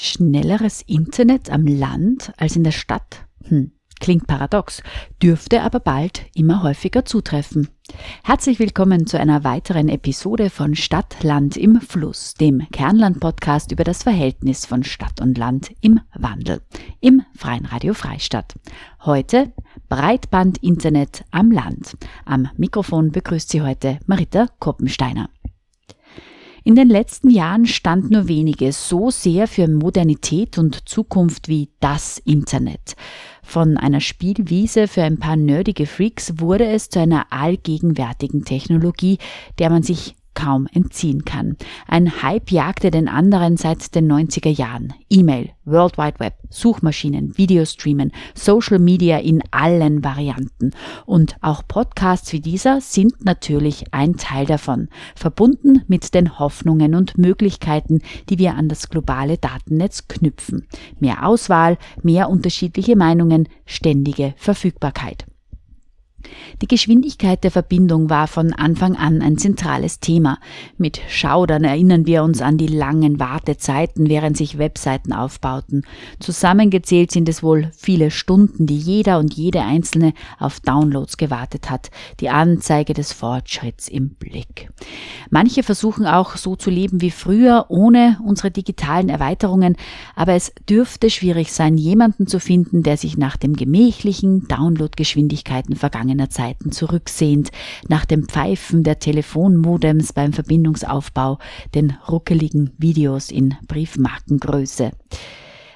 Schnelleres Internet am Land als in der Stadt? Hm. Klingt paradox, dürfte aber bald immer häufiger zutreffen. Herzlich willkommen zu einer weiteren Episode von Stadt, Land im Fluss, dem Kernland-Podcast über das Verhältnis von Stadt und Land im Wandel, im Freien Radio Freistadt. Heute Breitband-Internet am Land. Am Mikrofon begrüßt Sie heute Marita Koppensteiner. In den letzten Jahren stand nur wenige so sehr für Modernität und Zukunft wie das Internet. Von einer Spielwiese für ein paar nerdige Freaks wurde es zu einer allgegenwärtigen Technologie, der man sich kaum entziehen kann. Ein Hype jagte den anderen seit den 90er Jahren. E-Mail, World Wide Web, Suchmaschinen, Videostreamen, Social Media in allen Varianten. Und auch Podcasts wie dieser sind natürlich ein Teil davon, verbunden mit den Hoffnungen und Möglichkeiten, die wir an das globale Datennetz knüpfen. Mehr Auswahl, mehr unterschiedliche Meinungen, ständige Verfügbarkeit. Die Geschwindigkeit der Verbindung war von Anfang an ein zentrales Thema. Mit Schaudern erinnern wir uns an die langen Wartezeiten, während sich Webseiten aufbauten. Zusammengezählt sind es wohl viele Stunden, die jeder und jede Einzelne auf Downloads gewartet hat, die Anzeige des Fortschritts im Blick. Manche versuchen auch so zu leben wie früher, ohne unsere digitalen Erweiterungen, aber es dürfte schwierig sein, jemanden zu finden, der sich nach dem gemächlichen Downloadgeschwindigkeiten vergangener vergangener Zeiten zurücksehend, nach dem Pfeifen der Telefonmodems beim Verbindungsaufbau, den ruckeligen Videos in Briefmarkengröße.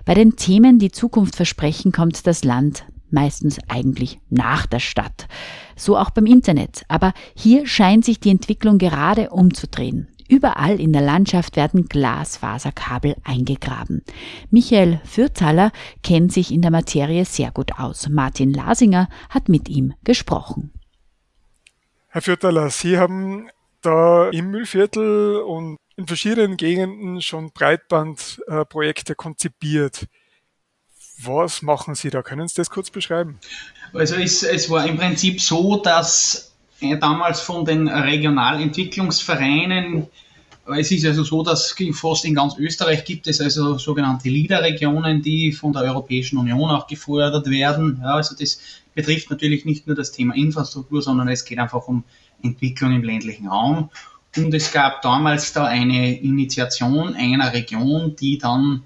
Bei den Themen, die Zukunft versprechen, kommt das Land meistens eigentlich nach der Stadt. So auch beim Internet. Aber hier scheint sich die Entwicklung gerade umzudrehen. Überall in der Landschaft werden Glasfaserkabel eingegraben. Michael Fürthaler kennt sich in der Materie sehr gut aus. Martin Lasinger hat mit ihm gesprochen. Herr Fürthaler, Sie haben da im Müllviertel und in verschiedenen Gegenden schon Breitbandprojekte konzipiert. Was machen Sie da? Können Sie das kurz beschreiben? Also es, es war im Prinzip so, dass damals von den Regionalentwicklungsvereinen es ist also so, dass fast in ganz Österreich gibt es also sogenannte LIDA-Regionen, die von der Europäischen Union auch gefördert werden. Ja, also das betrifft natürlich nicht nur das Thema Infrastruktur, sondern es geht einfach um Entwicklung im ländlichen Raum. Und es gab damals da eine Initiation einer Region, die dann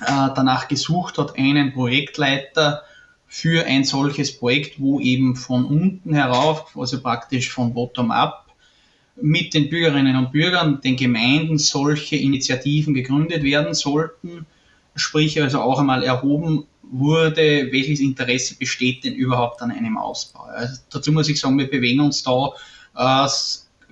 äh, danach gesucht hat, einen Projektleiter für ein solches Projekt, wo eben von unten herauf, also praktisch von bottom-up, mit den Bürgerinnen und Bürgern, den Gemeinden solche Initiativen gegründet werden sollten, sprich also auch einmal erhoben wurde, welches Interesse besteht denn überhaupt an einem Ausbau. Also dazu muss ich sagen, wir bewegen uns da äh,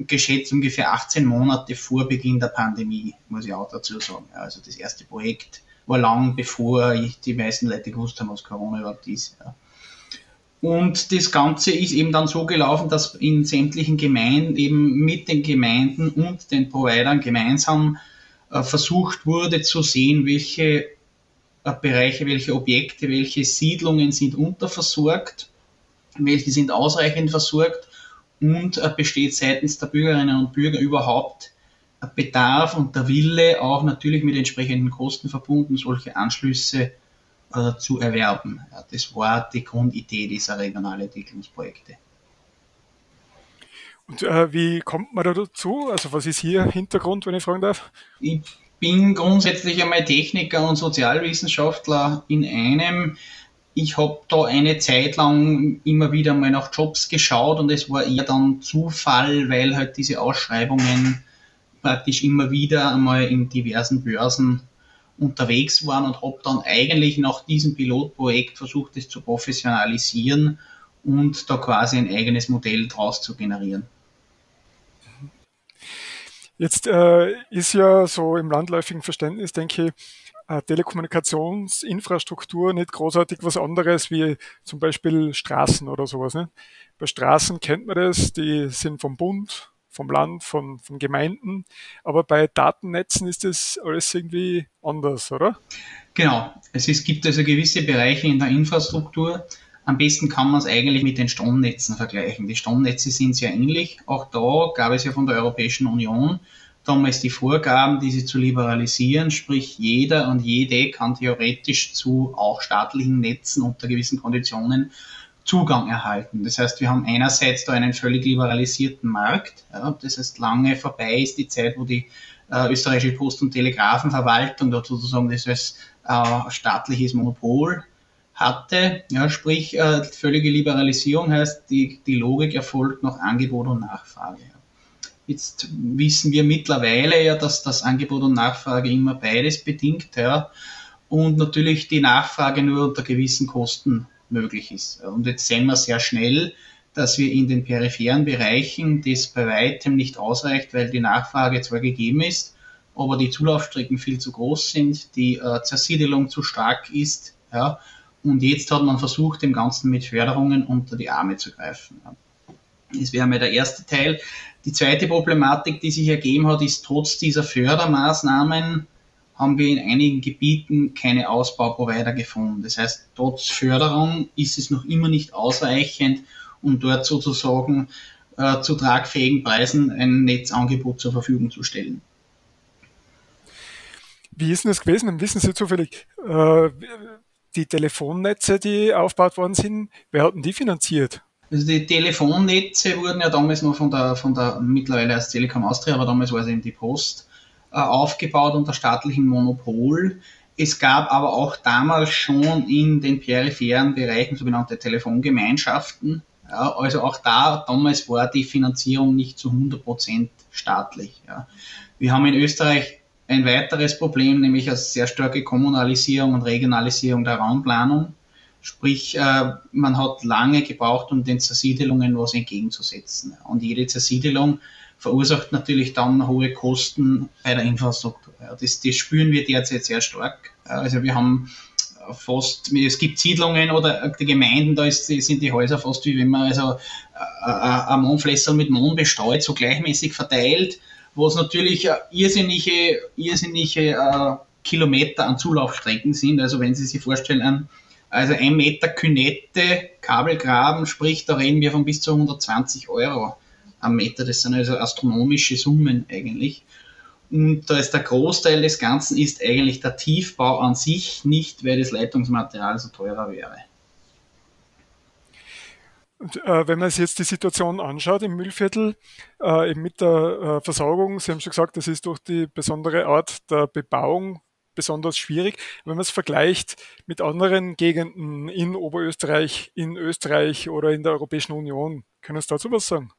geschätzt ungefähr 18 Monate vor Beginn der Pandemie, muss ich auch dazu sagen. Also das erste Projekt war lang bevor die meisten Leute gewusst haben, was Corona überhaupt ist. Ja. Und das Ganze ist eben dann so gelaufen, dass in sämtlichen Gemeinden eben mit den Gemeinden und den Providern gemeinsam äh, versucht wurde zu sehen, welche äh, Bereiche, welche Objekte, welche Siedlungen sind unterversorgt, welche sind ausreichend versorgt und äh, besteht seitens der Bürgerinnen und Bürger überhaupt Bedarf und der Wille, auch natürlich mit entsprechenden Kosten verbunden, solche Anschlüsse zu erwerben. Das war die Grundidee dieser Regionalentwicklungsprojekte. Und äh, wie kommt man da dazu? Also was ist hier Hintergrund, wenn ich fragen darf? Ich bin grundsätzlich einmal Techniker und Sozialwissenschaftler in einem. Ich habe da eine Zeit lang immer wieder mal nach Jobs geschaut und es war eher dann Zufall, weil halt diese Ausschreibungen praktisch immer wieder einmal in diversen Börsen unterwegs waren und habe dann eigentlich nach diesem Pilotprojekt versucht, es zu professionalisieren und da quasi ein eigenes Modell draus zu generieren. Jetzt äh, ist ja so im landläufigen Verständnis, denke ich, äh, Telekommunikationsinfrastruktur nicht großartig was anderes wie zum Beispiel Straßen oder sowas. Ne? Bei Straßen kennt man das, die sind vom Bund, vom Land, von, von Gemeinden, aber bei Datennetzen ist das alles irgendwie anders, oder? Genau, es ist, gibt also gewisse Bereiche in der Infrastruktur, am besten kann man es eigentlich mit den Stromnetzen vergleichen. Die Stromnetze sind sehr ähnlich. Auch da gab es ja von der Europäischen Union damals die Vorgaben, diese zu liberalisieren, sprich jeder und jede kann theoretisch zu auch staatlichen Netzen unter gewissen Konditionen Zugang erhalten. Das heißt, wir haben einerseits da einen völlig liberalisierten Markt. Ja, das heißt, lange vorbei ist die Zeit, wo die äh, österreichische Post- und Telegrafenverwaltung dort sozusagen das als äh, staatliches Monopol hatte. Ja, sprich, äh, völlige Liberalisierung heißt, die, die Logik erfolgt nach Angebot und Nachfrage. Jetzt wissen wir mittlerweile ja, dass das Angebot und Nachfrage immer beides bedingt, ja, und natürlich die Nachfrage nur unter gewissen Kosten möglich ist. Und jetzt sehen wir sehr schnell, dass wir in den peripheren Bereichen das bei weitem nicht ausreicht, weil die Nachfrage zwar gegeben ist, aber die Zulaufstrecken viel zu groß sind, die äh, Zersiedelung zu stark ist, ja, und jetzt hat man versucht, dem Ganzen mit Förderungen unter die Arme zu greifen. Das wäre mal der erste Teil. Die zweite Problematik, die sich ergeben hat, ist, trotz dieser Fördermaßnahmen haben wir in einigen Gebieten keine Ausbauprovider gefunden. Das heißt, trotz Förderung ist es noch immer nicht ausreichend, um dort sozusagen äh, zu tragfähigen Preisen ein Netzangebot zur Verfügung zu stellen. Wie ist denn das gewesen? Wissen Sie zufällig, äh, die Telefonnetze, die aufgebaut worden sind, wer hat denn die finanziert? Also die Telefonnetze wurden ja damals noch von der, von der mittlerweile als Telekom Austria, aber damals war es eben die Post, aufgebaut unter staatlichem Monopol. Es gab aber auch damals schon in den peripheren Bereichen sogenannte Telefongemeinschaften. Ja, also auch da, damals war die Finanzierung nicht zu 100% staatlich. Ja. Wir haben in Österreich ein weiteres Problem, nämlich eine sehr starke Kommunalisierung und Regionalisierung der Raumplanung. Sprich, äh, man hat lange gebraucht, um den Zersiedelungen was entgegenzusetzen. Und jede Zersiedelung verursacht natürlich dann hohe Kosten bei der Infrastruktur. Das, das spüren wir derzeit sehr stark. Also wir haben fast, es gibt Siedlungen oder die Gemeinden, da ist, sind die Häuser fast wie wenn man also äh, äh, ein Mondflässer mit Mond bestreut, so gleichmäßig verteilt, was natürlich irrsinnige, irrsinnige äh, Kilometer an Zulaufstrecken sind. Also wenn Sie sich vorstellen, also ein Meter Künette, Kabelgraben, sprich, da reden wir von bis zu 120 Euro am Meter. Das sind also astronomische Summen eigentlich. Und da ist der Großteil des Ganzen ist eigentlich der Tiefbau an sich, nicht weil das Leitungsmaterial so teurer wäre. Und, äh, wenn man sich jetzt die Situation anschaut im Müllviertel, äh, eben mit der äh, Versorgung, Sie haben schon gesagt, das ist durch die besondere Art der Bebauung besonders schwierig. Wenn man es vergleicht mit anderen Gegenden in Oberösterreich, in Österreich oder in der Europäischen Union, können Sie dazu was sagen?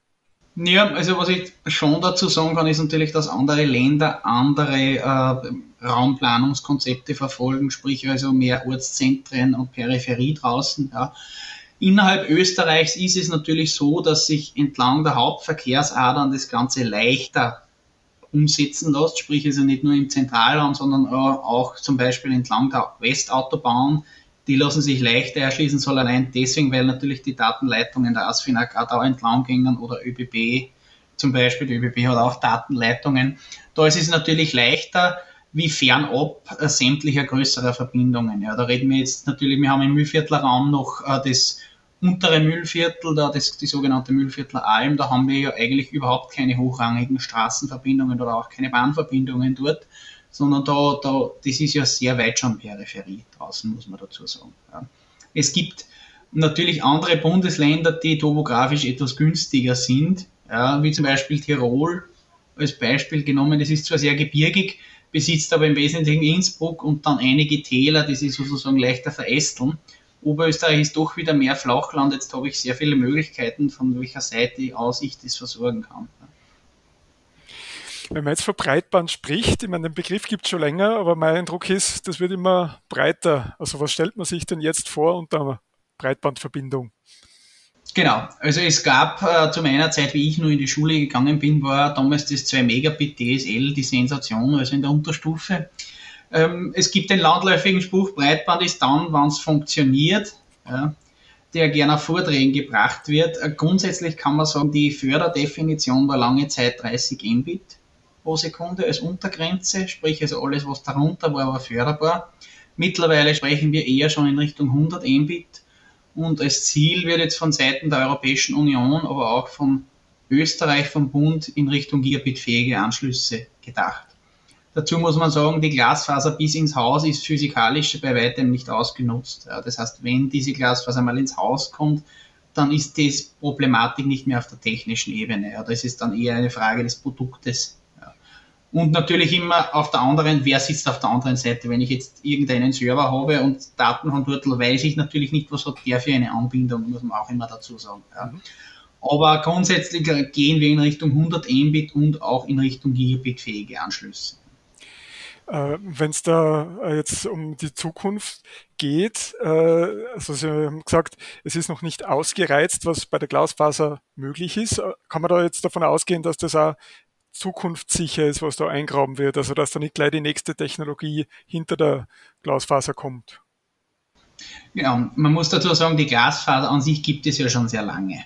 Ja, also was ich schon dazu sagen kann, ist natürlich, dass andere Länder andere äh, Raumplanungskonzepte verfolgen, sprich also mehr Ortszentren und Peripherie draußen. Ja. Innerhalb Österreichs ist es natürlich so, dass sich entlang der Hauptverkehrsadern das Ganze leichter umsetzen lässt, sprich also nicht nur im Zentralraum, sondern auch zum Beispiel entlang der Westautobahn. Die lassen sich leichter erschließen, soll allein deswegen, weil natürlich die Datenleitungen der ASFINAG auch da entlang gingen oder ÖBB zum Beispiel, die ÖBB hat auch Datenleitungen. Da ist es natürlich leichter, wie fernab äh, sämtlicher größerer Verbindungen. Ja, da reden wir jetzt natürlich, wir haben im Mühlviertler Raum noch äh, das untere Müllviertel, da das, die sogenannte Müllviertler Alm, da haben wir ja eigentlich überhaupt keine hochrangigen Straßenverbindungen oder auch keine Bahnverbindungen dort, sondern da, da das ist ja sehr weit schon Peripherie draußen, muss man dazu sagen. Ja. Es gibt natürlich andere Bundesländer, die topografisch etwas günstiger sind, ja, wie zum Beispiel Tirol als Beispiel genommen. Das ist zwar sehr gebirgig, besitzt aber im Wesentlichen Innsbruck und dann einige Täler, die sich sozusagen leichter verästeln. Oberösterreich ist doch wieder mehr Flachland. Jetzt habe ich sehr viele Möglichkeiten, von welcher Seite aus ich das versorgen kann. Wenn man jetzt von Breitband spricht, ich meine, den Begriff gibt es schon länger, aber mein Eindruck ist, das wird immer breiter. Also was stellt man sich denn jetzt vor unter Breitbandverbindung? Genau, also es gab äh, zu meiner Zeit, wie ich nur in die Schule gegangen bin, war damals das 2 Megabit DSL die Sensation, also in der Unterstufe. Ähm, es gibt den landläufigen Spruch, Breitband ist dann, wenn es funktioniert, ja, der gerne auf Vorträgen gebracht wird. Äh, grundsätzlich kann man sagen, die Förderdefinition war lange Zeit 30 Mbit pro Sekunde als Untergrenze, sprich also alles, was darunter war, war förderbar. Mittlerweile sprechen wir eher schon in Richtung 100 Mbit und als Ziel wird jetzt von Seiten der Europäischen Union, aber auch von Österreich, vom Bund in Richtung Gigabit-fähige Anschlüsse gedacht. Dazu muss man sagen, die Glasfaser bis ins Haus ist physikalisch bei weitem nicht ausgenutzt. Das heißt, wenn diese Glasfaser mal ins Haus kommt, dann ist das Problematik nicht mehr auf der technischen Ebene. Das ist dann eher eine Frage des Produktes und natürlich immer auf der anderen, wer sitzt auf der anderen Seite? Wenn ich jetzt irgendeinen Server habe und Daten von dort, weiß ich natürlich nicht, was hat der für eine Anbindung, muss man auch immer dazu sagen. Ja. Mhm. Aber grundsätzlich gehen wir in Richtung 100 Mbit und auch in Richtung Gigabit-fähige Anschlüsse. Äh, Wenn es da äh, jetzt um die Zukunft geht, äh, also Sie haben gesagt, es ist noch nicht ausgereizt, was bei der Glasfaser möglich ist. Kann man da jetzt davon ausgehen, dass das auch zukunftssicher ist, was da eingraben wird, also dass da nicht gleich die nächste Technologie hinter der Glasfaser kommt. Genau, man muss dazu sagen, die Glasfaser an sich gibt es ja schon sehr lange.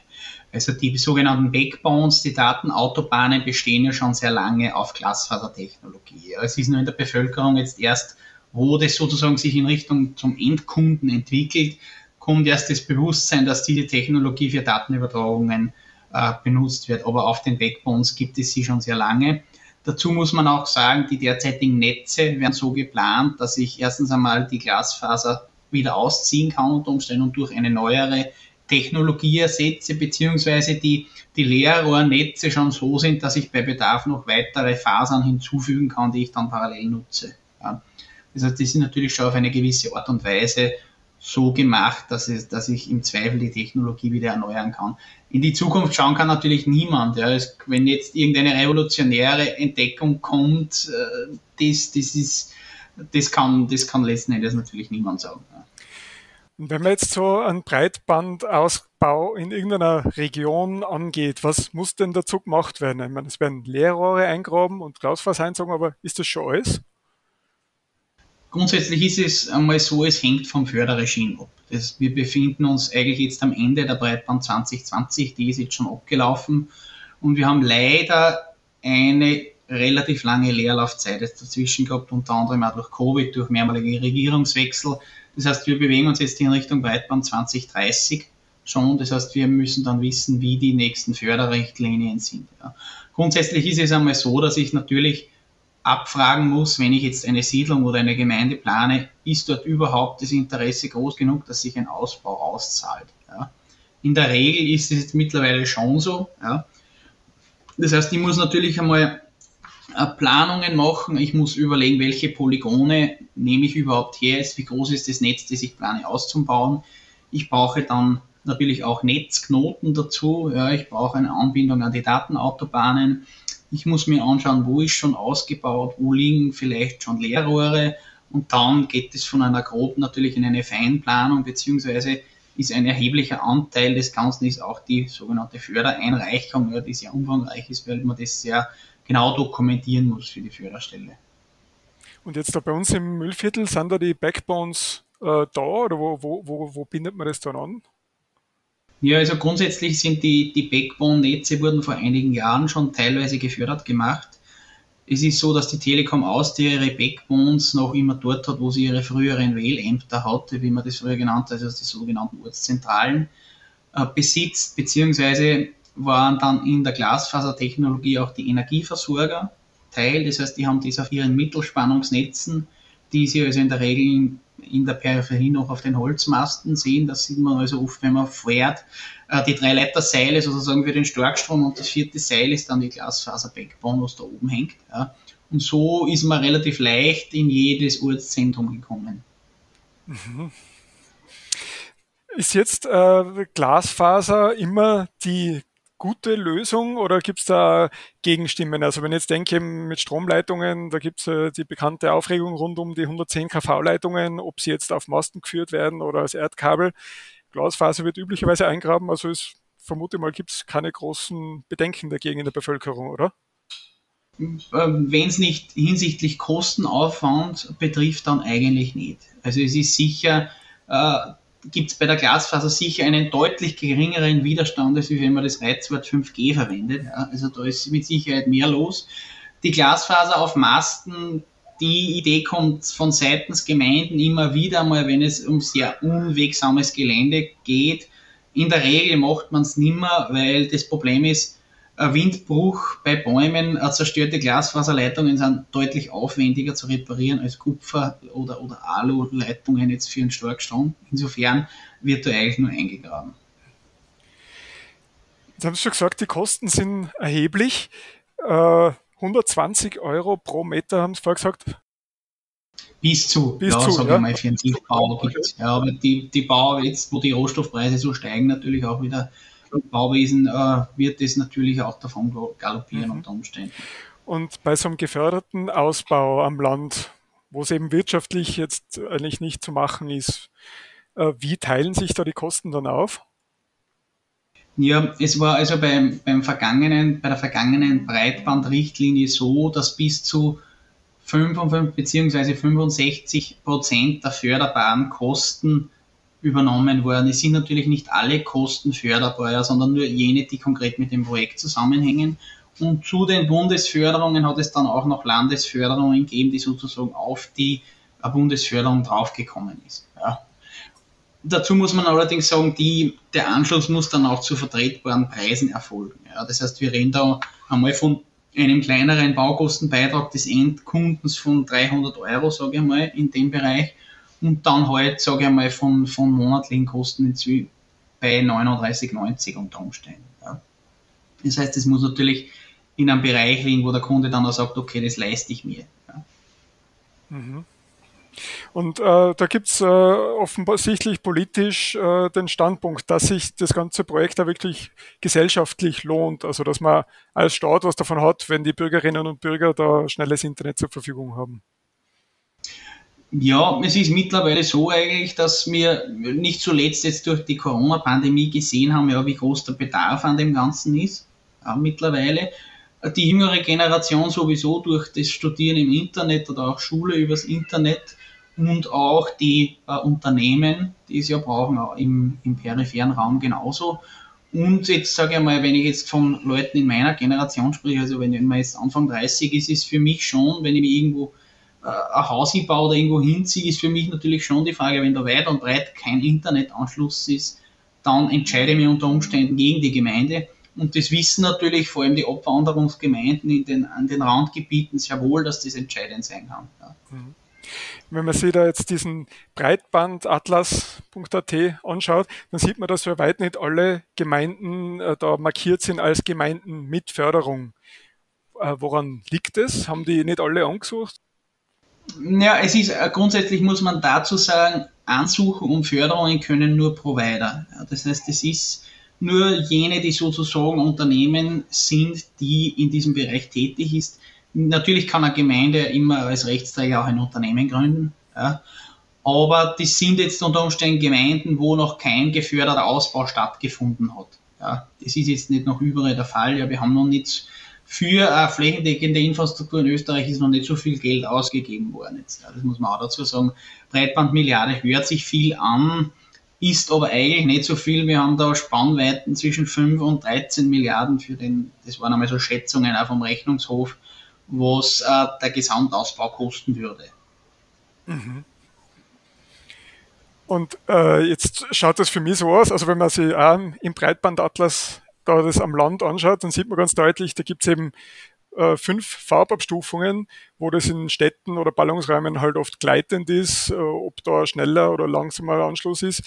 Also die sogenannten Backbones, die Datenautobahnen bestehen ja schon sehr lange auf Glasfasertechnologie. Es ist nur in der Bevölkerung jetzt erst, wo das sozusagen sich in Richtung zum Endkunden entwickelt, kommt erst das Bewusstsein, dass diese Technologie für Datenübertragungen benutzt wird. Aber auf den Backbones gibt es sie schon sehr lange. Dazu muss man auch sagen, die derzeitigen Netze werden so geplant, dass ich erstens einmal die Glasfaser wieder ausziehen kann unter Umständen und durch eine neuere Technologie ersetze, beziehungsweise die, die Leerrohrnetze schon so sind, dass ich bei Bedarf noch weitere Fasern hinzufügen kann, die ich dann parallel nutze. Ja. Das heißt, die sind natürlich schon auf eine gewisse Art und Weise so gemacht, dass, es, dass ich im Zweifel die Technologie wieder erneuern kann. In die Zukunft schauen kann natürlich niemand. Ja. Es, wenn jetzt irgendeine revolutionäre Entdeckung kommt, äh, das, das, ist, das, kann, das kann letzten Endes natürlich niemand sagen. Ja. Wenn man jetzt so einen Breitbandausbau in irgendeiner Region angeht, was muss denn dazu gemacht werden? Ich meine, es werden Leerrohre eingraben und Glasfaser aber ist das schon alles? Grundsätzlich ist es einmal so, es hängt vom Förderregime ab. Das, wir befinden uns eigentlich jetzt am Ende der Breitband 2020, die ist jetzt schon abgelaufen und wir haben leider eine relativ lange Leerlaufzeit dazwischen gehabt, unter anderem auch durch Covid, durch mehrmalige Regierungswechsel. Das heißt, wir bewegen uns jetzt in Richtung Breitband 2030 schon. Das heißt, wir müssen dann wissen, wie die nächsten Förderrichtlinien sind. Ja. Grundsätzlich ist es einmal so, dass ich natürlich abfragen muss, wenn ich jetzt eine Siedlung oder eine Gemeinde plane, ist dort überhaupt das Interesse groß genug, dass sich ein Ausbau auszahlt. Ja. In der Regel ist es mittlerweile schon so. Ja. Das heißt, ich muss natürlich einmal äh, Planungen machen, ich muss überlegen, welche Polygone nehme ich überhaupt her, wie groß ist das Netz, das ich plane auszubauen. Ich brauche dann natürlich auch Netzknoten dazu, ja, ich brauche eine Anbindung an die Datenautobahnen, ich muss mir anschauen, wo ist schon ausgebaut, wo liegen vielleicht schon Leerrohre und dann geht es von einer groben natürlich in eine Feinplanung beziehungsweise ist ein erheblicher Anteil des Ganzen ist auch die sogenannte Fördereinreichung, ja, die sehr umfangreich ist, weil man das sehr genau dokumentieren muss für die Förderstelle. Und jetzt da bei uns im Müllviertel sind da die Backbones äh, da oder wo, wo, wo, wo bindet man das dann an? Ja, also grundsätzlich sind die, die Backbone-Netze wurden vor einigen Jahren schon teilweise gefördert gemacht. Es ist so, dass die Telekom Austria ihre Backbones noch immer dort hat, wo sie ihre früheren Wählämter hatte, wie man das früher genannt hat, also die sogenannten Ortszentralen, äh, besitzt, beziehungsweise waren dann in der Glasfasertechnologie auch die Energieversorger Teil. Das heißt, die haben das auf ihren Mittelspannungsnetzen, die sie also in der Regel in der Peripherie noch auf den Holzmasten sehen. Das sieht man also oft, wenn man fährt. Äh, die drei Leiterseile sozusagen für den Starkstrom und das vierte Seil ist dann die Glasfaser-Backbone, was da oben hängt. Und so ist man relativ leicht in jedes Ortszentrum gekommen. Mhm. Ist jetzt äh, Glasfaser immer die gute Lösung oder gibt es da Gegenstimmen? Also wenn ich jetzt denke mit Stromleitungen, da gibt es äh, die bekannte Aufregung rund um die 110 kV-Leitungen, ob sie jetzt auf Masten geführt werden oder als Erdkabel. Glasfaser wird üblicherweise eingraben, also ist, vermute mal, gibt es keine großen Bedenken dagegen in der Bevölkerung, oder? Ähm, Wenn es nicht hinsichtlich Kostenaufwand betrifft, dann eigentlich nicht. Also es ist sicher, äh, gibt es bei der Glasfaser sicher einen deutlich geringeren Widerstand, als wenn man das Reizwort 5G verwendet. Ja, also da ist mit Sicherheit mehr los. Die Glasfaser auf Masten, die Idee kommt von seitens Gemeinden immer wieder mal, wenn es um sehr unwegsames Gelände geht. In der Regel macht man es nimmer, weil das Problem ist, Windbruch bei Bäumen, zerstörte Glasfaserleitungen sind deutlich aufwendiger zu reparieren als Kupfer- oder, oder Alu-Leitungen jetzt für einen Starkstrom. Insofern wird da eigentlich nur eingegraben. Jetzt haben Sie schon gesagt, die Kosten sind erheblich. Äh, 120 Euro pro Meter haben Sie vorher gesagt. Bis zu, Bis ja, zu, ja. ich mal, für einen Tiefbau gibt Ja, aber die, die Bau, jetzt wo die Rohstoffpreise so steigen, natürlich auch wieder Bauwesen äh, wird das natürlich auch davon galoppieren Mhm. unter Umständen. Und bei so einem geförderten Ausbau am Land, wo es eben wirtschaftlich jetzt eigentlich nicht zu machen ist, äh, wie teilen sich da die Kosten dann auf? Ja, es war also beim, beim vergangenen, bei der vergangenen Breitbandrichtlinie so, dass bis zu 55 bzw. 65 Prozent der förderbaren Kosten übernommen worden. Es sind natürlich nicht alle Kosten förderbar, sondern nur jene, die konkret mit dem Projekt zusammenhängen. Und zu den Bundesförderungen hat es dann auch noch Landesförderungen gegeben, die sozusagen auf die äh, Bundesförderung draufgekommen ist. Ja. Dazu muss man allerdings sagen, die, der Anschluss muss dann auch zu vertretbaren Preisen erfolgen. Ja. Das heißt, wir reden da einmal von einem kleineren Baukostenbeitrag des Endkundens von 300 Euro, sage ich mal, in dem Bereich. Und dann halt, sage ich mal, von, von monatlichen Kosten in bei 39,90 unter Umständen. Ja. Das heißt, es muss natürlich in einem Bereich liegen, wo der Kunde dann auch sagt, okay, das leiste ich mir. Ja. Mhm. Und äh, da gibt es äh, offensichtlich politisch äh, den Standpunkt, dass sich das ganze Projekt da wirklich gesellschaftlich lohnt. Also dass man als Staat was davon hat, wenn die Bürgerinnen und Bürger da schnelles Internet zur Verfügung haben. Ja, es ist mittlerweile so eigentlich, dass wir nicht zuletzt jetzt durch die Corona-Pandemie gesehen haben, ja, wie groß der Bedarf an dem Ganzen ist. Ja, mittlerweile. Die jüngere Generation sowieso durch das Studieren im Internet oder auch Schule übers Internet und auch die äh, Unternehmen, die es ja brauchen, auch im, im peripheren Raum genauso. Und jetzt sage ich mal, wenn ich jetzt von Leuten in meiner Generation spreche, also wenn man jetzt Anfang 30 ist, ist für mich schon, wenn ich mich irgendwo ein Haus hinbaue oder irgendwo hinziehe, ist für mich natürlich schon die Frage, wenn da weit und breit kein Internetanschluss ist, dann entscheide ich mich unter Umständen gegen die Gemeinde. Und das wissen natürlich vor allem die Abwanderungsgemeinden in den, an den Randgebieten sehr wohl, dass das entscheidend sein kann. Ja. Wenn man sich da jetzt diesen Breitbandatlas.at anschaut, dann sieht man, dass für weit nicht alle Gemeinden äh, da markiert sind als Gemeinden mit Förderung. Äh, woran liegt es? Haben die nicht alle angesucht? Ja, es ist äh, grundsätzlich muss man dazu sagen, Ansuchen um Förderungen können nur Provider. Das heißt, es ist nur jene, die sozusagen Unternehmen sind, die in diesem Bereich tätig ist. Natürlich kann eine Gemeinde immer als Rechtsträger auch ein Unternehmen gründen, ja, aber das sind jetzt unter Umständen Gemeinden, wo noch kein geförderter Ausbau stattgefunden hat. Ja, das ist jetzt nicht noch überall der Fall. Ja, wir haben noch nicht für eine flächendeckende Infrastruktur in Österreich ist noch nicht so viel Geld ausgegeben worden. Jetzt. Ja, das muss man auch dazu sagen. Breitbandmilliarde hört sich viel an, ist aber eigentlich nicht so viel. Wir haben da Spannweiten zwischen 5 und 13 Milliarden für den, das waren einmal so Schätzungen auch vom Rechnungshof, was äh, der Gesamtausbau kosten würde. Mhm. Und äh, jetzt schaut das für mich so aus, also wenn man sich auch im Breitbandatlas da das am Land anschaut, dann sieht man ganz deutlich, da gibt es eben äh, fünf Farbabstufungen, wo das in Städten oder Ballungsräumen halt oft gleitend ist, äh, ob da schneller oder langsamer Anschluss ist.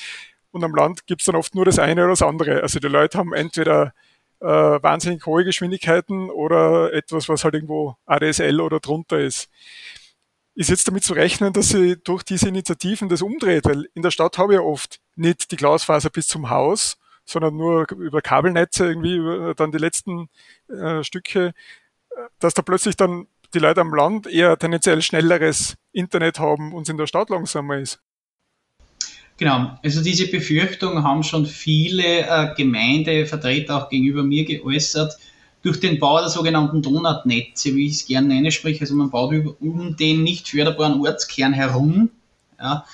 Und am Land gibt es dann oft nur das eine oder das andere. Also die Leute haben entweder äh, wahnsinnig hohe Geschwindigkeiten oder etwas, was halt irgendwo ADSL oder drunter ist. Ist jetzt damit zu rechnen, dass sie durch diese Initiativen das umdreht, weil in der Stadt habe ich ja oft nicht die Glasfaser bis zum Haus, sondern nur über Kabelnetze irgendwie über dann die letzten äh, Stücke, dass da plötzlich dann die Leute am Land eher tendenziell schnelleres Internet haben und es in der Stadt langsamer ist. Genau, also diese Befürchtung haben schon viele äh, Gemeindevertreter auch gegenüber mir geäußert. Durch den Bau der sogenannten Donutnetze, wie ich es gerne nenne, sprich, also man baut über, um den nicht förderbaren Ortskern herum. Ja,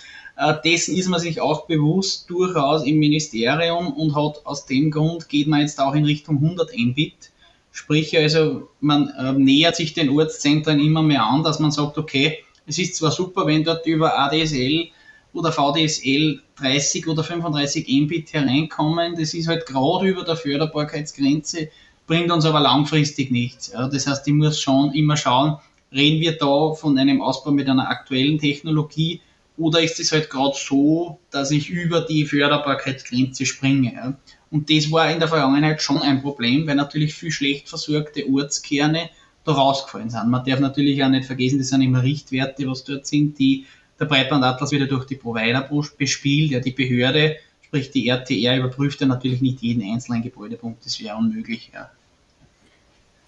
dessen ist man sich auch bewusst durchaus im Ministerium und hat aus dem Grund geht man jetzt auch in Richtung 100 Mbit. Sprich, also man äh, nähert sich den Ortszentren immer mehr an, dass man sagt, okay, es ist zwar super, wenn dort über ADSL oder VDSL 30 oder 35 Mbit hereinkommen, das ist halt gerade über der Förderbarkeitsgrenze, bringt uns aber langfristig nichts. Das heißt, ich muss schon immer schauen, reden wir da von einem Ausbau mit einer aktuellen Technologie oder ist es halt gerade so, dass ich über die Förderbarkeitsgrenze springe. Ja. Und das war in der Vergangenheit schon ein Problem, weil natürlich viel schlecht versorgte Ortskerne da rausgefallen sind. Man darf natürlich auch nicht vergessen, das sind immer Richtwerte, was dort sind, die der Breitbandatlas wieder durch die Provider bespielt. Ja, die Behörde, sprich die RTR, überprüft ja natürlich nicht jeden einzelnen Gebäudepunkt, das wäre unmöglich. Ja.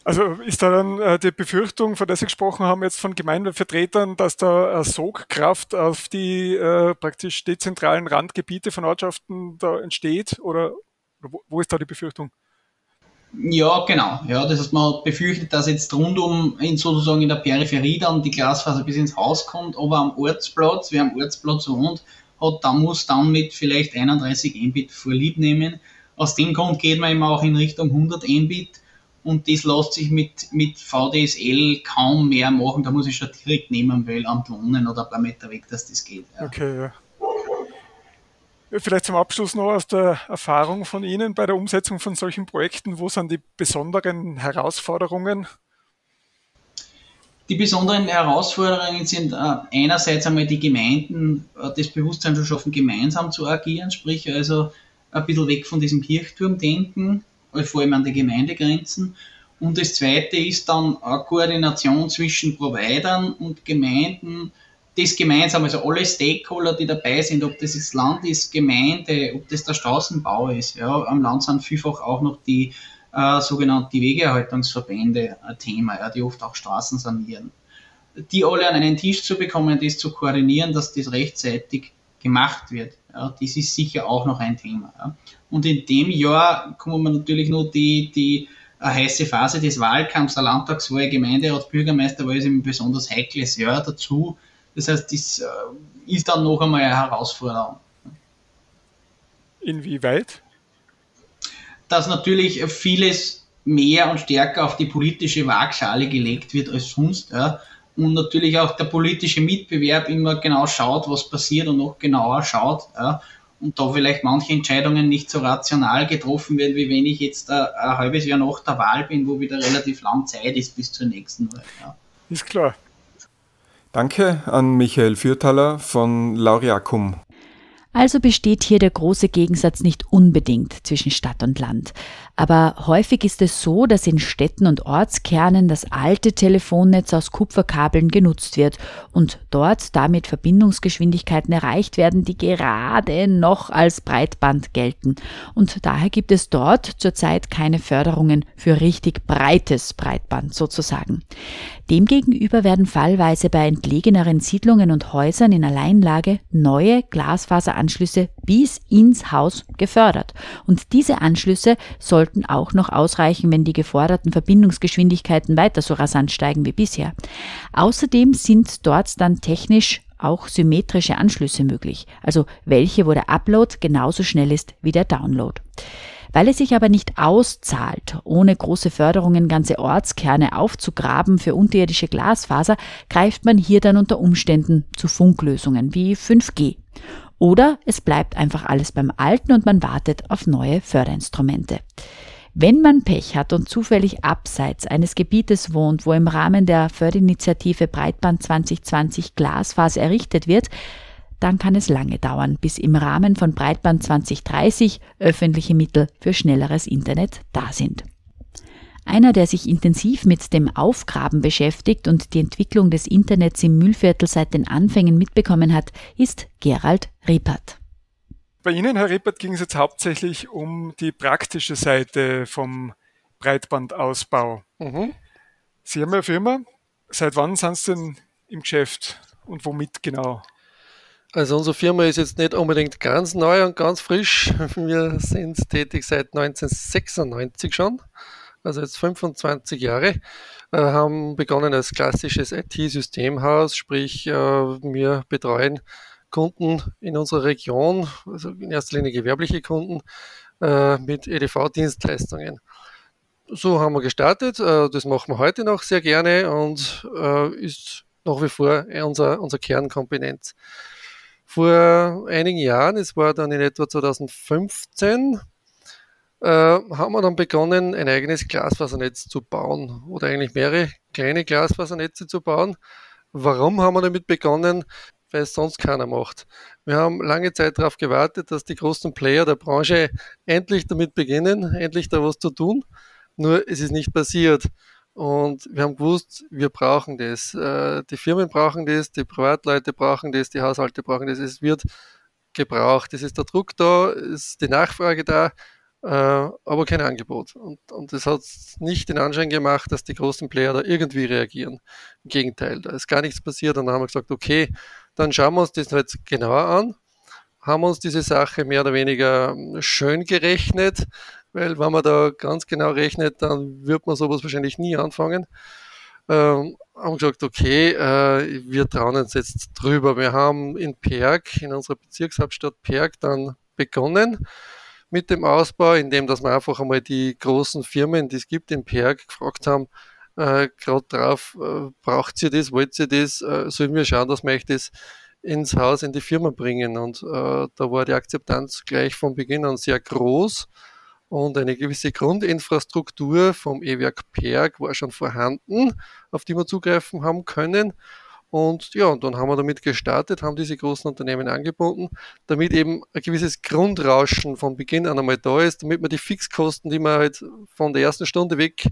Also ist da dann äh, die Befürchtung, von der Sie gesprochen haben, jetzt von Gemeindevertretern, dass da eine Sogkraft auf die äh, praktisch dezentralen Randgebiete von Ortschaften da entsteht? Oder wo, wo ist da die Befürchtung? Ja, genau. Ja, das heißt, man befürchtet, dass jetzt rundum in sozusagen in der Peripherie dann die Glasfaser bis ins Haus kommt, aber am Ortsplatz, wer am Ortsplatz wohnt, hat, dann muss dann mit vielleicht 31 Mbit vorlieb nehmen. Aus dem Grund geht man immer auch in Richtung 100 Mbit und das lässt sich mit, mit VDSL kaum mehr machen. Da muss ich schon direkt nehmen, weil am Wohnen oder ein paar Meter weg, dass das geht. Ja. Okay, ja. Vielleicht zum Abschluss noch aus der Erfahrung von Ihnen bei der Umsetzung von solchen Projekten. Wo sind die besonderen Herausforderungen? Die besonderen Herausforderungen sind äh, einerseits einmal die Gemeinden, äh, das Bewusstsein zu schaffen, gemeinsam zu agieren, sprich also ein bisschen weg von diesem Kirchturmdenken vor allem an die Gemeindegrenzen. Und das zweite ist dann eine Koordination zwischen Providern und Gemeinden, das gemeinsam, also alle Stakeholder, die dabei sind, ob das das Land ist, Gemeinde, ob das der Straßenbau ist. Ja, am Land sind vielfach auch noch die äh, sogenannten Wegeerhaltungsverbände ein Thema, ja, die oft auch Straßen sanieren. Die alle an einen Tisch zu bekommen, das zu koordinieren, dass das rechtzeitig gemacht wird. Ja, das ist sicher auch noch ein Thema. Und in dem Jahr kommen wir natürlich nur die, die eine heiße Phase des Wahlkampfs, der Landtagswahl, Gemeinderat, Bürgermeisterwahl ist ein besonders heikles Jahr dazu. Das heißt, das äh, ist dann noch einmal eine Herausforderung. Inwieweit? Dass natürlich vieles mehr und stärker auf die politische Waagschale gelegt wird als sonst. Ja und natürlich auch der politische Mitbewerb immer genau schaut, was passiert und noch genauer schaut. Ja, und da vielleicht manche Entscheidungen nicht so rational getroffen werden, wie wenn ich jetzt ein, ein halbes Jahr nach der Wahl bin, wo wieder relativ lang Zeit ist bis zur nächsten Wahl. Ja. Ist klar. Danke an Michael Fürthaler von Lauriacum. Also besteht hier der große Gegensatz nicht unbedingt zwischen Stadt und Land. Aber häufig ist es so, dass in Städten und Ortskernen das alte Telefonnetz aus Kupferkabeln genutzt wird und dort damit Verbindungsgeschwindigkeiten erreicht werden, die gerade noch als Breitband gelten. Und daher gibt es dort zurzeit keine Förderungen für richtig breites Breitband sozusagen. Demgegenüber werden fallweise bei entlegeneren Siedlungen und Häusern in Alleinlage neue Glasfaseranschlüsse bis ins Haus gefördert. Und diese Anschlüsse soll sollten auch noch ausreichen, wenn die geforderten Verbindungsgeschwindigkeiten weiter so rasant steigen wie bisher. Außerdem sind dort dann technisch auch symmetrische Anschlüsse möglich, also welche, wo der Upload genauso schnell ist wie der Download. Weil es sich aber nicht auszahlt, ohne große Förderungen ganze Ortskerne aufzugraben für unterirdische Glasfaser, greift man hier dann unter Umständen zu Funklösungen wie 5G. Oder es bleibt einfach alles beim Alten und man wartet auf neue Förderinstrumente. Wenn man Pech hat und zufällig abseits eines Gebietes wohnt, wo im Rahmen der Förderinitiative Breitband 2020 Glasfaser errichtet wird, dann kann es lange dauern, bis im Rahmen von Breitband 2030 öffentliche Mittel für schnelleres Internet da sind. Einer, der sich intensiv mit dem Aufgraben beschäftigt und die Entwicklung des Internets im Mühlviertel seit den Anfängen mitbekommen hat, ist Gerald Rippert. Bei Ihnen, Herr Rippert, ging es jetzt hauptsächlich um die praktische Seite vom Breitbandausbau. Mhm. Sie haben eine Firma. Seit wann sind Sie denn im Geschäft und womit genau? Also unsere Firma ist jetzt nicht unbedingt ganz neu und ganz frisch. Wir sind tätig seit 1996 schon, also jetzt 25 Jahre. Äh, haben begonnen als klassisches IT-Systemhaus, sprich äh, wir betreuen Kunden in unserer Region, also in erster Linie gewerbliche Kunden, äh, mit EDV-Dienstleistungen. So haben wir gestartet. Äh, das machen wir heute noch sehr gerne und äh, ist nach wie vor unser, unser Kernkompetenz. Vor einigen Jahren, es war dann in etwa 2015, äh, haben wir dann begonnen, ein eigenes Glasfasernetz zu bauen oder eigentlich mehrere kleine Glasfasernetze zu bauen. Warum haben wir damit begonnen? Weil es sonst keiner macht. Wir haben lange Zeit darauf gewartet, dass die großen Player der Branche endlich damit beginnen, endlich da was zu tun. Nur es ist nicht passiert. Und wir haben gewusst, wir brauchen das. Äh, die Firmen brauchen das, die Privatleute brauchen das, die Haushalte brauchen das. Es wird gebraucht. Es ist der Druck da, es ist die Nachfrage da, aber kein Angebot. Und, und das hat nicht den Anschein gemacht, dass die großen Player da irgendwie reagieren. Im Gegenteil, da ist gar nichts passiert. Und dann haben wir gesagt, okay, dann schauen wir uns das jetzt genauer an, haben uns diese Sache mehr oder weniger schön gerechnet, weil wenn man da ganz genau rechnet, dann wird man sowas wahrscheinlich nie anfangen. Ähm, haben gesagt, okay, äh, wir trauen uns jetzt drüber. Wir haben in Perg, in unserer Bezirkshauptstadt Perg, dann begonnen mit dem Ausbau, indem dass wir einfach einmal die großen Firmen, die es gibt in Perg, gefragt haben, äh, gerade drauf, äh, braucht ihr das, wollt ihr das, äh, sollen wir schauen, dass wir euch das ins Haus, in die Firma bringen. Und äh, da war die Akzeptanz gleich von Beginn an sehr groß und eine gewisse Grundinfrastruktur vom E-Werk Perg war schon vorhanden, auf die wir zugreifen haben können. Und ja, und dann haben wir damit gestartet, haben diese großen Unternehmen angebunden, damit eben ein gewisses Grundrauschen von Beginn an einmal da ist, damit man die Fixkosten, die man halt von der ersten Stunde weg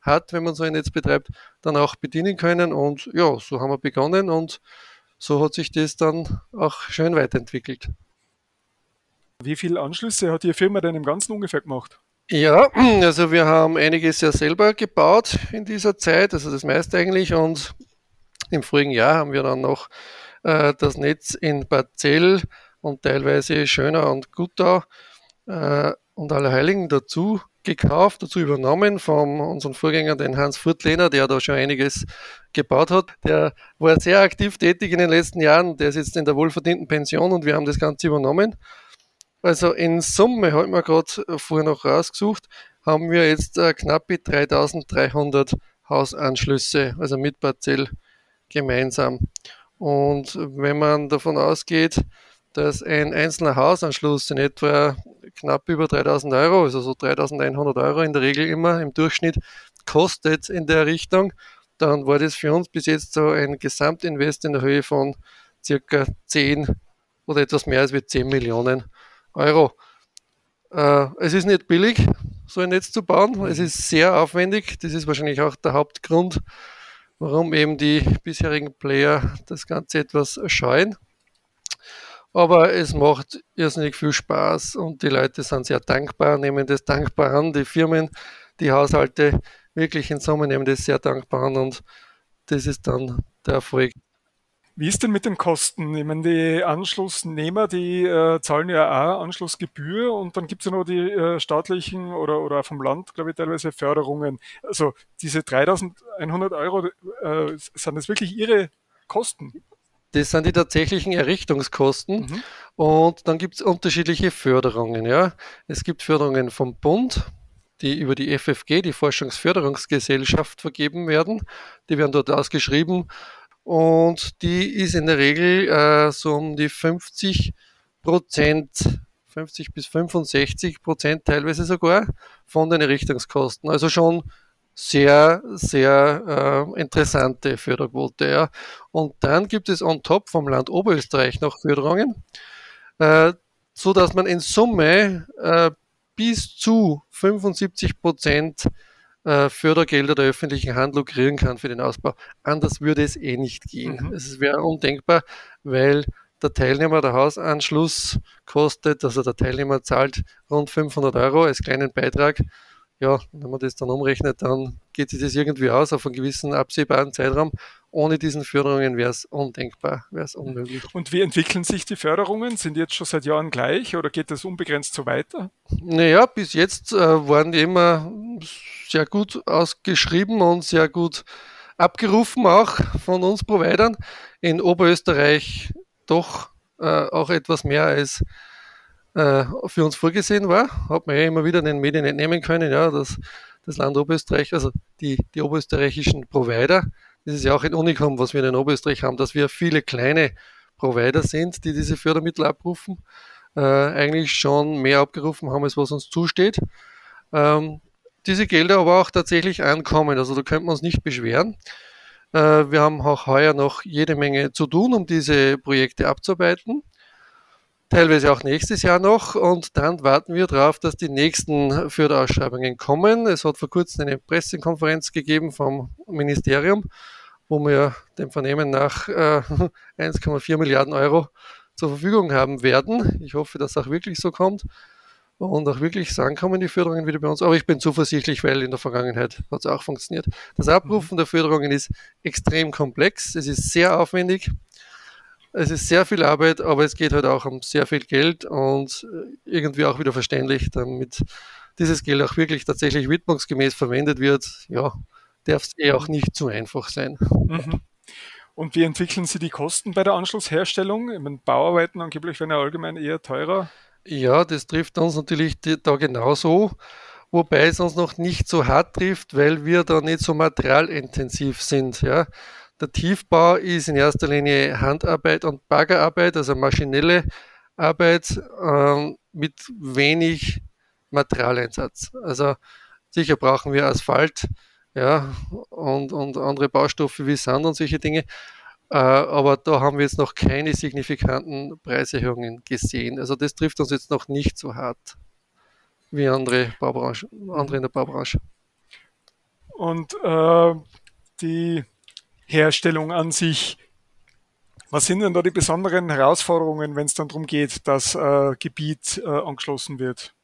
hat, wenn man so ein Netz betreibt, dann auch bedienen können. Und ja, so haben wir begonnen und so hat sich das dann auch schön weiterentwickelt. Wie viele Anschlüsse hat die Firma denn im Ganzen ungefähr gemacht? Ja, also wir haben einiges ja selber gebaut in dieser Zeit, also das meiste eigentlich. Und im vorigen Jahr haben wir dann noch äh, das Netz in Barzell und teilweise Schöner und Gutau äh, und Allerheiligen dazu gekauft, dazu übernommen von unserem Vorgänger, den Hans Furtlehner, der da schon einiges gebaut hat. Der war sehr aktiv tätig in den letzten Jahren. Der ist jetzt in der wohlverdienten Pension und wir haben das Ganze übernommen. Also in Summe, habe ich mir gerade vorher noch rausgesucht, haben wir jetzt äh, knappe 3300 Hausanschlüsse, also mit Parzell gemeinsam. Und wenn man davon ausgeht, dass ein einzelner Hausanschluss in etwa knapp über 3000 Euro, also so 3100 Euro in der Regel immer im Durchschnitt kostet in der Richtung, dann war das für uns bis jetzt so ein Gesamtinvest in der Höhe von circa 10 oder etwas mehr als 10 Millionen Euro. Äh, es ist nicht billig, so ein Netz zu bauen. Es ist sehr aufwendig. Das ist wahrscheinlich auch der Hauptgrund, warum eben die bisherigen Player das Ganze etwas scheuen. Aber es macht irrsinnig viel Spaß und die Leute sind sehr dankbar, nehmen das dankbar an. Die Firmen, die Haushalte wirklich in Summe nehmen das sehr dankbar an und das ist dann der Erfolg. Wie ist denn mit den Kosten? Ich meine, die Anschlussnehmer, die äh, zahlen ja auch Anschlussgebühr und dann gibt es ja noch die äh, staatlichen oder, oder vom Land, glaube ich, teilweise Förderungen. Also diese 3100 Euro, äh, sind das wirklich Ihre Kosten? Das sind die tatsächlichen Errichtungskosten. Mhm. Und dann gibt es unterschiedliche Förderungen. Ja. Es gibt Förderungen vom Bund, die über die FFG, die Forschungsförderungsgesellschaft, vergeben werden. Die werden dort ausgeschrieben und die ist in der Regel äh, so um die 50 Prozent, 50 bis 65 Prozent teilweise sogar von den Errichtungskosten. Also schon sehr, sehr äh, interessante Förderquote. Ja. Und dann gibt es on top vom Land Oberösterreich noch Förderungen, äh, so dass man in Summe äh, bis zu 75 Prozent äh, Fördergelder der öffentlichen Hand lukrieren kann für den Ausbau. Anders würde es eh nicht gehen. Mhm. Es wäre undenkbar, weil der Teilnehmer, der Hausanschluss kostet, also der Teilnehmer zahlt rund 500 Euro als kleinen Beitrag. Ja, wenn man das dann umrechnet, dann geht sich das irgendwie aus auf einen gewissen absehbaren Zeitraum ohne diesen Förderungen wäre es undenkbar, wäre es unmöglich. Und wie entwickeln sich die Förderungen? Sind die jetzt schon seit Jahren gleich oder geht das unbegrenzt so weiter? Naja, bis jetzt äh, waren die immer sehr gut ausgeschrieben und sehr gut abgerufen auch von uns Providern. In Oberösterreich doch äh, auch etwas mehr als äh, für uns vorgesehen war. Hat man ja immer wieder in den Medien entnehmen können, ja, dass das Land Oberösterreich, also die, die oberösterreichischen Provider, das ist ja auch ein Unikum, was wir in Oberösterreich haben, dass wir viele kleine Provider sind, die diese Fördermittel abrufen, äh, eigentlich schon mehr abgerufen haben, als was uns zusteht. Ähm, diese Gelder aber auch tatsächlich ankommen, also da könnte man uns nicht beschweren. Äh, wir haben auch heuer noch jede Menge zu tun, um diese Projekte abzuarbeiten teilweise auch nächstes Jahr noch. Und dann warten wir darauf, dass die nächsten Förderausschreibungen kommen. Es hat vor kurzem eine Pressekonferenz gegeben vom Ministerium, wo wir dem Vernehmen nach äh, 1,4 Milliarden Euro zur Verfügung haben werden. Ich hoffe, dass es auch wirklich so kommt und auch wirklich sagen kommen die Förderungen wieder bei uns. Aber ich bin zuversichtlich, weil in der Vergangenheit hat es auch funktioniert. Das Abrufen der Förderungen ist extrem komplex, es ist sehr aufwendig. Es ist sehr viel Arbeit, aber es geht halt auch um sehr viel Geld und äh, irgendwie auch wieder verständlich, damit dieses Geld auch wirklich tatsächlich widmungsgemäß verwendet wird. Ja, darf es eh auch nicht zu einfach sein. Mhm. Und wie entwickeln Sie die Kosten bei der Anschlussherstellung? Ich meine, Bauarbeiten angeblich werden ja allgemein eher teurer. Ja, das trifft uns natürlich da genauso, wobei es uns noch nicht so hart trifft, weil wir da nicht so materialintensiv sind. Ja. Der Tiefbau ist in erster Linie Handarbeit und Baggerarbeit, also maschinelle Arbeit ähm, mit wenig Materialeinsatz. Also sicher brauchen wir Asphalt ja, und, und andere Baustoffe wie Sand und solche Dinge. Äh, aber da haben wir jetzt noch keine signifikanten Preiserhöhungen gesehen. Also das trifft uns jetzt noch nicht so hart wie andere, Baubranche, andere in der Baubranche. Und äh, die Herstellung an sich. Was sind denn da die besonderen Herausforderungen, wenn es dann darum geht, dass äh, Gebiet äh, angeschlossen wird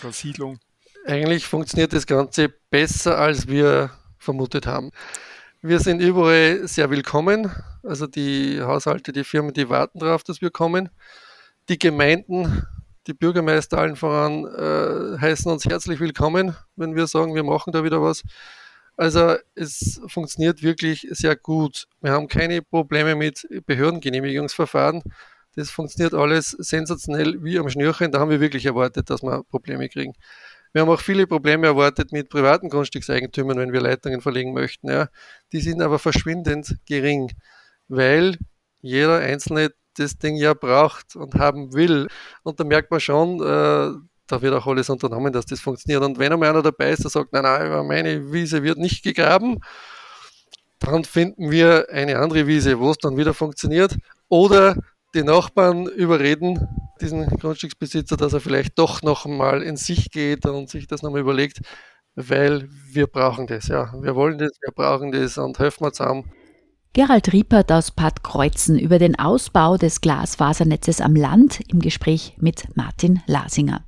oder Siedlung? Eigentlich funktioniert das Ganze besser, als wir vermutet haben. Wir sind überall sehr willkommen. Also die Haushalte, die Firmen, die warten darauf, dass wir kommen. Die Gemeinden, die Bürgermeister allen voran äh, heißen uns herzlich willkommen, wenn wir sagen, wir machen da wieder was. Also es funktioniert wirklich sehr gut. Wir haben keine Probleme mit Behördengenehmigungsverfahren. Das funktioniert alles sensationell wie am Schnürchen. Da haben wir wirklich erwartet, dass wir Probleme kriegen. Wir haben auch viele Probleme erwartet mit privaten Grundstückseigentümern, wenn wir Leitungen verlegen möchten. Ja. Die sind aber verschwindend gering, weil jeder Einzelne das Ding ja braucht und haben will. Und da merkt man schon, äh, da wird auch alles unternommen, dass das funktioniert. Und wenn einmal einer dabei ist, der sagt, nein, nein, meine Wiese wird nicht gegraben, dann finden wir eine andere Wiese, wo es dann wieder funktioniert. Oder die Nachbarn überreden diesen Grundstücksbesitzer, dass er vielleicht doch noch mal in sich geht und sich das nochmal überlegt, weil wir brauchen das, ja. Wir wollen das, wir brauchen das und helfen wir zusammen. Gerald Riepert aus Bad Kreuzen über den Ausbau des Glasfasernetzes am Land im Gespräch mit Martin Lasinger.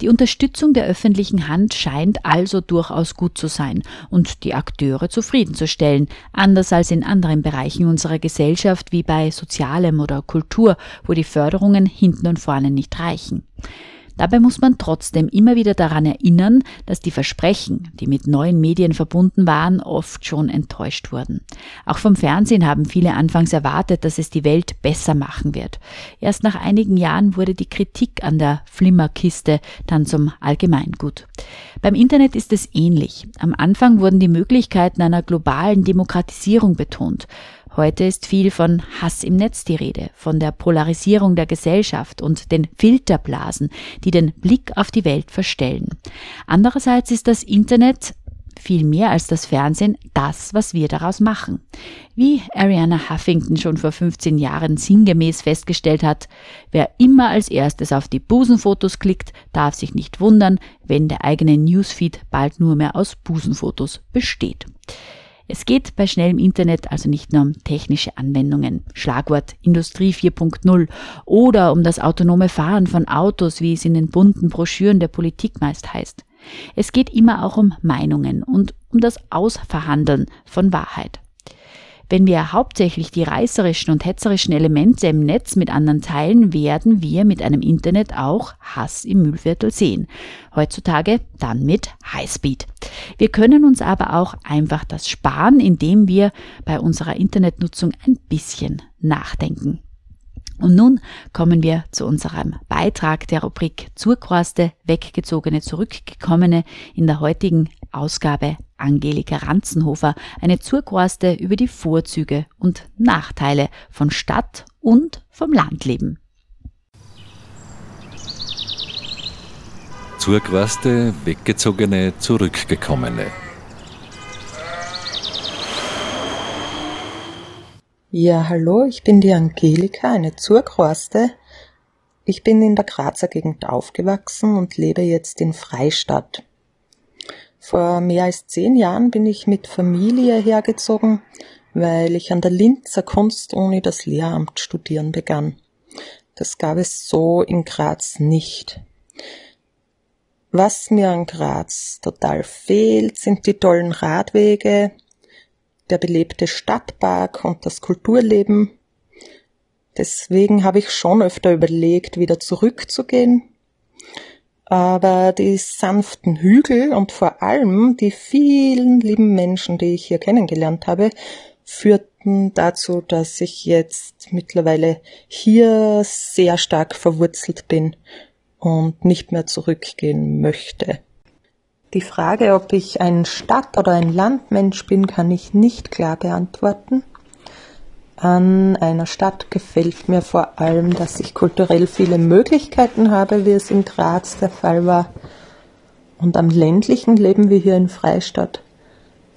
Die Unterstützung der öffentlichen Hand scheint also durchaus gut zu sein und die Akteure zufriedenzustellen, anders als in anderen Bereichen unserer Gesellschaft wie bei Sozialem oder Kultur, wo die Förderungen hinten und vorne nicht reichen. Dabei muss man trotzdem immer wieder daran erinnern, dass die Versprechen, die mit neuen Medien verbunden waren, oft schon enttäuscht wurden. Auch vom Fernsehen haben viele anfangs erwartet, dass es die Welt besser machen wird. Erst nach einigen Jahren wurde die Kritik an der Flimmerkiste dann zum Allgemeingut. Beim Internet ist es ähnlich. Am Anfang wurden die Möglichkeiten einer globalen Demokratisierung betont. Heute ist viel von Hass im Netz die Rede, von der Polarisierung der Gesellschaft und den Filterblasen, die den Blick auf die Welt verstellen. Andererseits ist das Internet viel mehr als das Fernsehen das, was wir daraus machen. Wie Ariana Huffington schon vor 15 Jahren sinngemäß festgestellt hat, wer immer als erstes auf die Busenfotos klickt, darf sich nicht wundern, wenn der eigene Newsfeed bald nur mehr aus Busenfotos besteht. Es geht bei schnellem Internet also nicht nur um technische Anwendungen, Schlagwort Industrie 4.0 oder um das autonome Fahren von Autos, wie es in den bunten Broschüren der Politik meist heißt. Es geht immer auch um Meinungen und um das Ausverhandeln von Wahrheit. Wenn wir hauptsächlich die reißerischen und hetzerischen Elemente im Netz mit anderen teilen, werden wir mit einem Internet auch Hass im Müllviertel sehen. Heutzutage dann mit Highspeed. Wir können uns aber auch einfach das sparen, indem wir bei unserer Internetnutzung ein bisschen nachdenken. Und nun kommen wir zu unserem Beitrag der Rubrik Zurkorste, Weggezogene, Zurückgekommene in der heutigen Ausgabe Angelika Ranzenhofer, eine Zurkorste über die Vorzüge und Nachteile von Stadt und vom Landleben. Zurquaste, Weggezogene, Zurückgekommene. Ja, hallo, ich bin die Angelika, eine Zurkhorste. Ich bin in der Grazer Gegend aufgewachsen und lebe jetzt in Freistadt. Vor mehr als zehn Jahren bin ich mit Familie hergezogen, weil ich an der Linzer Kunstuni das Lehramt studieren begann. Das gab es so in Graz nicht. Was mir an Graz total fehlt, sind die tollen Radwege, der belebte Stadtpark und das Kulturleben. Deswegen habe ich schon öfter überlegt, wieder zurückzugehen. Aber die sanften Hügel und vor allem die vielen lieben Menschen, die ich hier kennengelernt habe, führten dazu, dass ich jetzt mittlerweile hier sehr stark verwurzelt bin und nicht mehr zurückgehen möchte. Die Frage, ob ich ein Stadt- oder ein Landmensch bin, kann ich nicht klar beantworten. An einer Stadt gefällt mir vor allem, dass ich kulturell viele Möglichkeiten habe, wie es in Graz der Fall war. Und am ländlichen Leben wie hier in Freistadt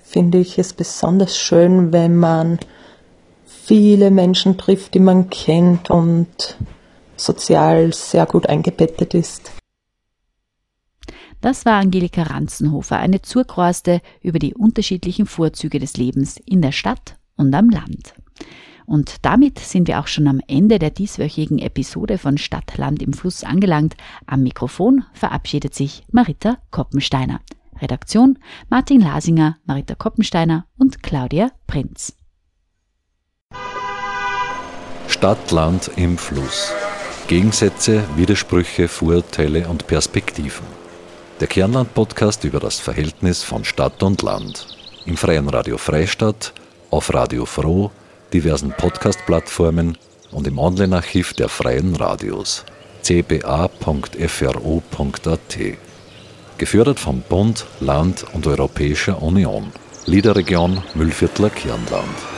finde ich es besonders schön, wenn man viele Menschen trifft, die man kennt und sozial sehr gut eingebettet ist. Das war Angelika Ranzenhofer, eine Zurkroste über die unterschiedlichen Vorzüge des Lebens in der Stadt und am Land. Und damit sind wir auch schon am Ende der dieswöchigen Episode von Stadt, Land im Fluss angelangt. Am Mikrofon verabschiedet sich Marita Koppensteiner. Redaktion Martin Lasinger, Marita Koppensteiner und Claudia Prinz. Stadt, Land im Fluss. Gegensätze, Widersprüche, Vorurteile und Perspektiven. Der Kernland-Podcast über das Verhältnis von Stadt und Land. Im Freien Radio Freistadt, auf Radio Froh, diversen Podcast-Plattformen und im Online-Archiv der Freien Radios cba.fro.at. Gefördert vom Bund, Land und Europäischer Union. Liederregion Müllviertler Kernland.